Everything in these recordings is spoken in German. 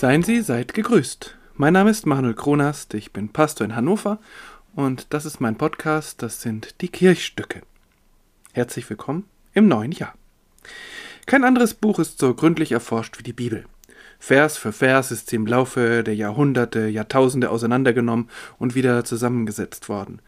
Seien Sie, seid gegrüßt. Mein Name ist Manuel Kronast, ich bin Pastor in Hannover und das ist mein Podcast, das sind die Kirchstücke. Herzlich willkommen im neuen Jahr. Kein anderes Buch ist so gründlich erforscht wie die Bibel. Vers für Vers ist sie im Laufe der Jahrhunderte, Jahrtausende auseinandergenommen und wieder zusammengesetzt worden.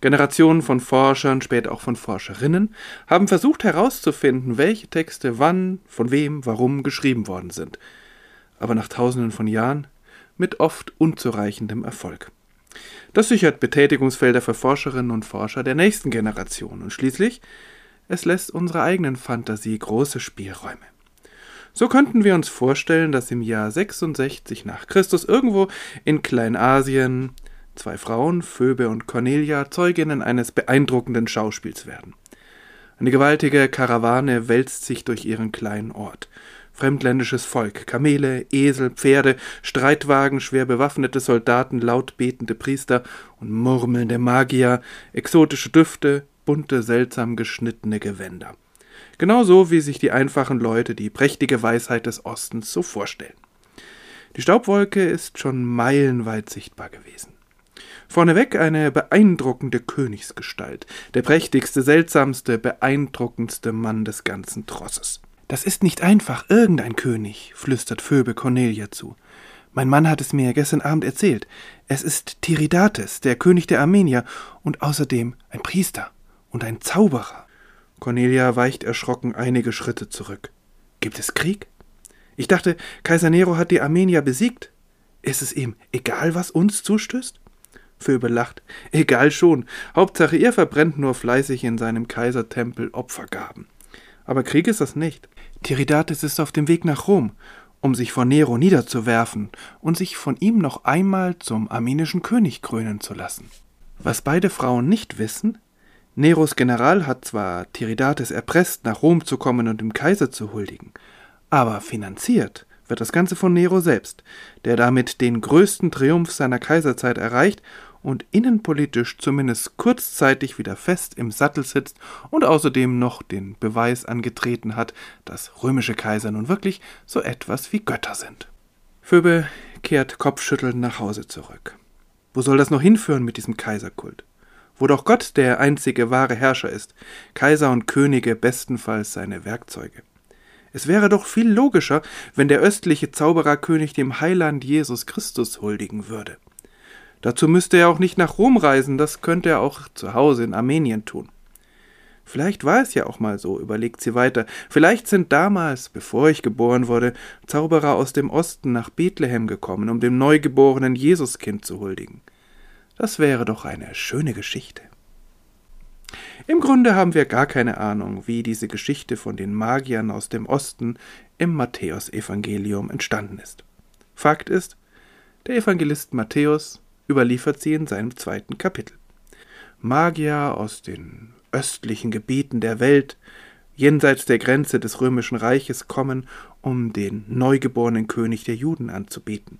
Generationen von Forschern, später auch von Forscherinnen, haben versucht herauszufinden, welche Texte wann, von wem, warum geschrieben worden sind. Aber nach tausenden von Jahren mit oft unzureichendem Erfolg. Das sichert Betätigungsfelder für Forscherinnen und Forscher der nächsten Generation und schließlich es lässt unserer eigenen Fantasie große Spielräume. So könnten wir uns vorstellen, dass im Jahr 66 nach Christus irgendwo in Kleinasien zwei Frauen, Phoebe und Cornelia, Zeuginnen eines beeindruckenden Schauspiels werden. Eine gewaltige Karawane wälzt sich durch ihren kleinen Ort. Fremdländisches Volk, Kamele, Esel, Pferde, Streitwagen, schwer bewaffnete Soldaten, laut betende Priester und murmelnde Magier, exotische Düfte, bunte, seltsam geschnittene Gewänder. Genauso wie sich die einfachen Leute die prächtige Weisheit des Ostens so vorstellen. Die Staubwolke ist schon meilenweit sichtbar gewesen. Vorneweg eine beeindruckende Königsgestalt, der prächtigste, seltsamste, beeindruckendste Mann des ganzen Trosses. Das ist nicht einfach irgendein König, flüstert Phoebe Cornelia zu. Mein Mann hat es mir gestern Abend erzählt. Es ist Tiridates, der König der Armenier, und außerdem ein Priester und ein Zauberer. Cornelia weicht erschrocken einige Schritte zurück. Gibt es Krieg? Ich dachte, Kaiser Nero hat die Armenier besiegt. Ist es ihm egal, was uns zustößt? Phoebe lacht. Egal schon. Hauptsache, ihr verbrennt nur fleißig in seinem Kaisertempel Opfergaben. Aber Krieg ist das nicht. Tiridates ist auf dem Weg nach Rom, um sich vor Nero niederzuwerfen und sich von ihm noch einmal zum armenischen König krönen zu lassen. Was beide Frauen nicht wissen, Neros General hat zwar Tiridates erpresst, nach Rom zu kommen und dem Kaiser zu huldigen, aber finanziert wird das Ganze von Nero selbst, der damit den größten Triumph seiner Kaiserzeit erreicht und innenpolitisch zumindest kurzzeitig wieder fest im Sattel sitzt und außerdem noch den Beweis angetreten hat, dass römische Kaiser nun wirklich so etwas wie Götter sind. Phoebe kehrt kopfschüttelnd nach Hause zurück. Wo soll das noch hinführen mit diesem Kaiserkult? wo doch Gott der einzige wahre Herrscher ist, Kaiser und Könige bestenfalls seine Werkzeuge. Es wäre doch viel logischer, wenn der östliche Zaubererkönig dem Heiland Jesus Christus huldigen würde. Dazu müsste er auch nicht nach Rom reisen, das könnte er auch zu Hause in Armenien tun. Vielleicht war es ja auch mal so, überlegt sie weiter. Vielleicht sind damals, bevor ich geboren wurde, Zauberer aus dem Osten nach Bethlehem gekommen, um dem neugeborenen Jesuskind zu huldigen. Das wäre doch eine schöne Geschichte. Im Grunde haben wir gar keine Ahnung, wie diese Geschichte von den Magiern aus dem Osten im Matthäusevangelium entstanden ist. Fakt ist, der Evangelist Matthäus überliefert sie in seinem zweiten Kapitel. Magier aus den östlichen Gebieten der Welt, jenseits der Grenze des römischen Reiches kommen, um den neugeborenen König der Juden anzubeten.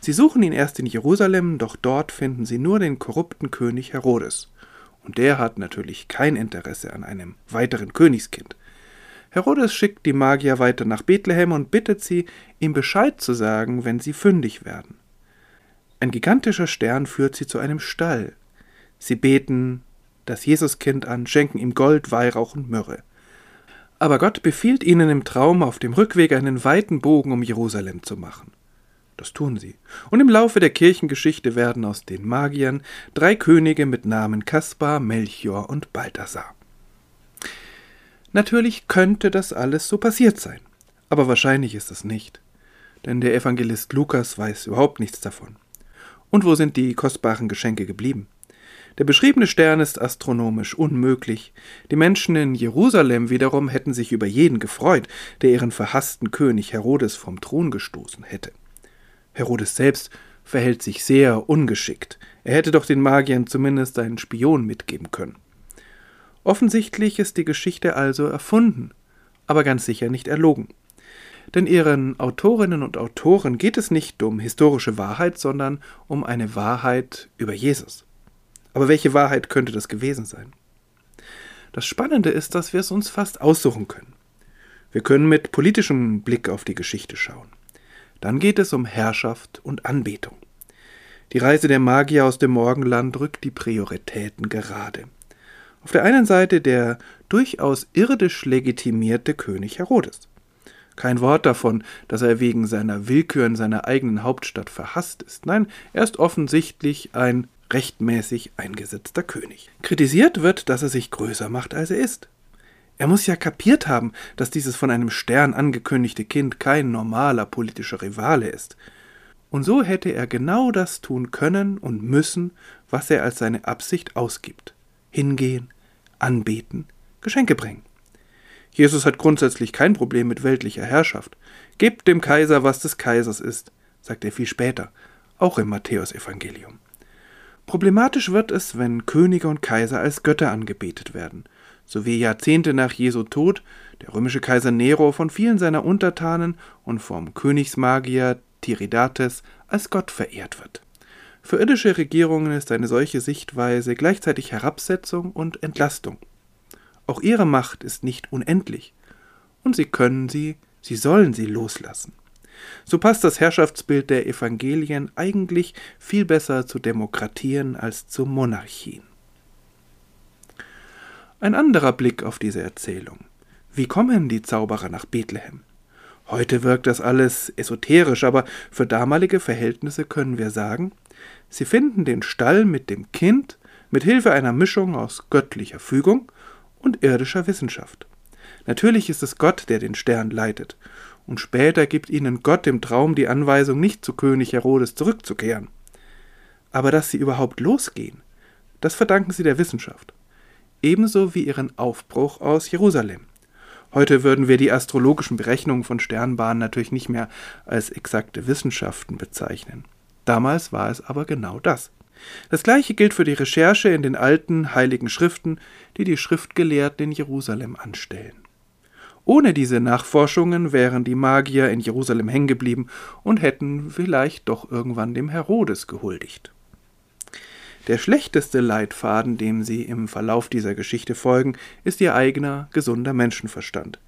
Sie suchen ihn erst in Jerusalem, doch dort finden sie nur den korrupten König Herodes. Und der hat natürlich kein Interesse an einem weiteren Königskind. Herodes schickt die Magier weiter nach Bethlehem und bittet sie, ihm Bescheid zu sagen, wenn sie fündig werden. Ein gigantischer Stern führt sie zu einem Stall. Sie beten das Jesuskind an, schenken ihm Gold, Weihrauch und Myrrhe. Aber Gott befiehlt ihnen im Traum, auf dem Rückweg einen weiten Bogen um Jerusalem zu machen. Das tun sie. Und im Laufe der Kirchengeschichte werden aus den Magiern drei Könige mit Namen Kaspar, Melchior und Balthasar. Natürlich könnte das alles so passiert sein, aber wahrscheinlich ist es nicht, denn der Evangelist Lukas weiß überhaupt nichts davon. Und wo sind die kostbaren Geschenke geblieben? Der beschriebene Stern ist astronomisch unmöglich. Die Menschen in Jerusalem wiederum hätten sich über jeden gefreut, der ihren verhassten König Herodes vom Thron gestoßen hätte. Herodes selbst verhält sich sehr ungeschickt. Er hätte doch den Magiern zumindest einen Spion mitgeben können. Offensichtlich ist die Geschichte also erfunden, aber ganz sicher nicht erlogen. Denn ihren Autorinnen und Autoren geht es nicht um historische Wahrheit, sondern um eine Wahrheit über Jesus. Aber welche Wahrheit könnte das gewesen sein? Das Spannende ist, dass wir es uns fast aussuchen können. Wir können mit politischem Blick auf die Geschichte schauen. Dann geht es um Herrschaft und Anbetung. Die Reise der Magier aus dem Morgenland rückt die Prioritäten gerade. Auf der einen Seite der durchaus irdisch legitimierte König Herodes. Kein Wort davon, dass er wegen seiner Willkür in seiner eigenen Hauptstadt verhasst ist. Nein, er ist offensichtlich ein rechtmäßig eingesetzter König. Kritisiert wird, dass er sich größer macht, als er ist. Er muss ja kapiert haben, dass dieses von einem Stern angekündigte Kind kein normaler politischer Rivale ist. Und so hätte er genau das tun können und müssen, was er als seine Absicht ausgibt. Hingehen, anbeten, Geschenke bringen. Jesus hat grundsätzlich kein Problem mit weltlicher Herrschaft. Gebt dem Kaiser, was des Kaisers ist, sagt er viel später, auch im Matthäusevangelium. Problematisch wird es, wenn Könige und Kaiser als Götter angebetet werden, so wie Jahrzehnte nach Jesu Tod der römische Kaiser Nero von vielen seiner Untertanen und vom Königsmagier Tiridates als Gott verehrt wird. Für irdische Regierungen ist eine solche Sichtweise gleichzeitig Herabsetzung und Entlastung. Auch ihre Macht ist nicht unendlich. Und sie können sie, sie sollen sie loslassen. So passt das Herrschaftsbild der Evangelien eigentlich viel besser zu Demokratien als zu Monarchien. Ein anderer Blick auf diese Erzählung. Wie kommen die Zauberer nach Bethlehem? Heute wirkt das alles esoterisch, aber für damalige Verhältnisse können wir sagen, sie finden den Stall mit dem Kind mit Hilfe einer Mischung aus göttlicher Fügung und irdischer Wissenschaft. Natürlich ist es Gott, der den Stern leitet, und später gibt ihnen Gott im Traum die Anweisung, nicht zu König Herodes zurückzukehren. Aber dass sie überhaupt losgehen, das verdanken sie der Wissenschaft, ebenso wie ihren Aufbruch aus Jerusalem. Heute würden wir die astrologischen Berechnungen von Sternbahnen natürlich nicht mehr als exakte Wissenschaften bezeichnen. Damals war es aber genau das. Das gleiche gilt für die Recherche in den alten heiligen Schriften, die die Schriftgelehrten in Jerusalem anstellen. Ohne diese Nachforschungen wären die Magier in Jerusalem hängen geblieben und hätten vielleicht doch irgendwann dem Herodes gehuldigt. Der schlechteste Leitfaden, dem sie im Verlauf dieser Geschichte folgen, ist ihr eigener, gesunder Menschenverstand.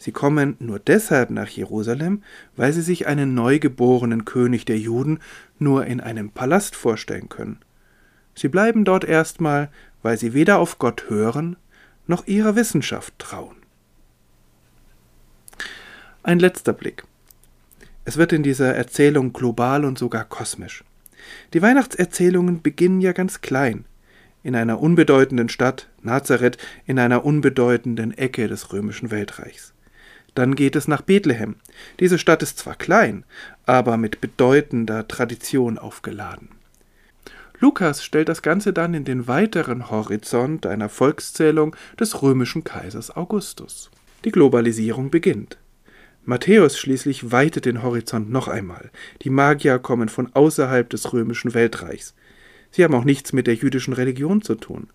Sie kommen nur deshalb nach Jerusalem, weil sie sich einen neugeborenen König der Juden nur in einem Palast vorstellen können. Sie bleiben dort erstmal, weil sie weder auf Gott hören noch ihrer Wissenschaft trauen. Ein letzter Blick. Es wird in dieser Erzählung global und sogar kosmisch. Die Weihnachtserzählungen beginnen ja ganz klein, in einer unbedeutenden Stadt, Nazareth, in einer unbedeutenden Ecke des römischen Weltreichs. Dann geht es nach Bethlehem. Diese Stadt ist zwar klein, aber mit bedeutender Tradition aufgeladen. Lukas stellt das Ganze dann in den weiteren Horizont einer Volkszählung des römischen Kaisers Augustus. Die Globalisierung beginnt. Matthäus schließlich weitet den Horizont noch einmal. Die Magier kommen von außerhalb des römischen Weltreichs. Sie haben auch nichts mit der jüdischen Religion zu tun.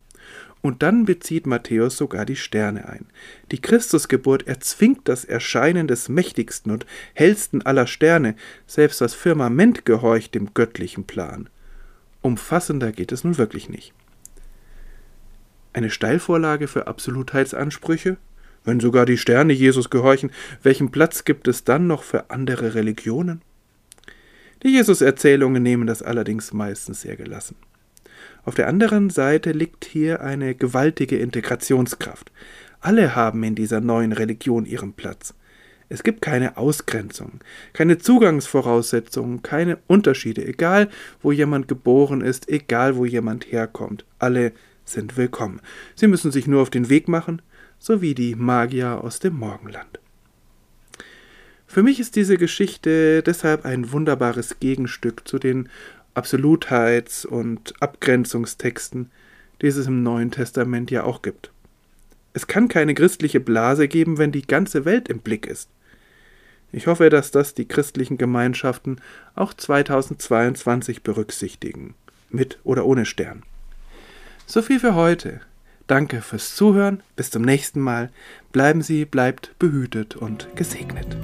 Und dann bezieht Matthäus sogar die Sterne ein. Die Christusgeburt erzwingt das Erscheinen des mächtigsten und hellsten aller Sterne, selbst das Firmament gehorcht dem göttlichen Plan. Umfassender geht es nun wirklich nicht. Eine Steilvorlage für Absolutheitsansprüche? Wenn sogar die Sterne Jesus gehorchen, welchen Platz gibt es dann noch für andere Religionen? Die Jesus-Erzählungen nehmen das allerdings meistens sehr gelassen. Auf der anderen Seite liegt hier eine gewaltige Integrationskraft. Alle haben in dieser neuen Religion ihren Platz. Es gibt keine Ausgrenzung, keine Zugangsvoraussetzungen, keine Unterschiede, egal wo jemand geboren ist, egal wo jemand herkommt. Alle sind willkommen. Sie müssen sich nur auf den Weg machen, so wie die Magier aus dem Morgenland. Für mich ist diese Geschichte deshalb ein wunderbares Gegenstück zu den Absolutheits- und Abgrenzungstexten, die es im Neuen Testament ja auch gibt. Es kann keine christliche Blase geben, wenn die ganze Welt im Blick ist. Ich hoffe, dass das die christlichen Gemeinschaften auch 2022 berücksichtigen, mit oder ohne Stern. So viel für heute. Danke fürs Zuhören. Bis zum nächsten Mal. Bleiben Sie, bleibt behütet und gesegnet.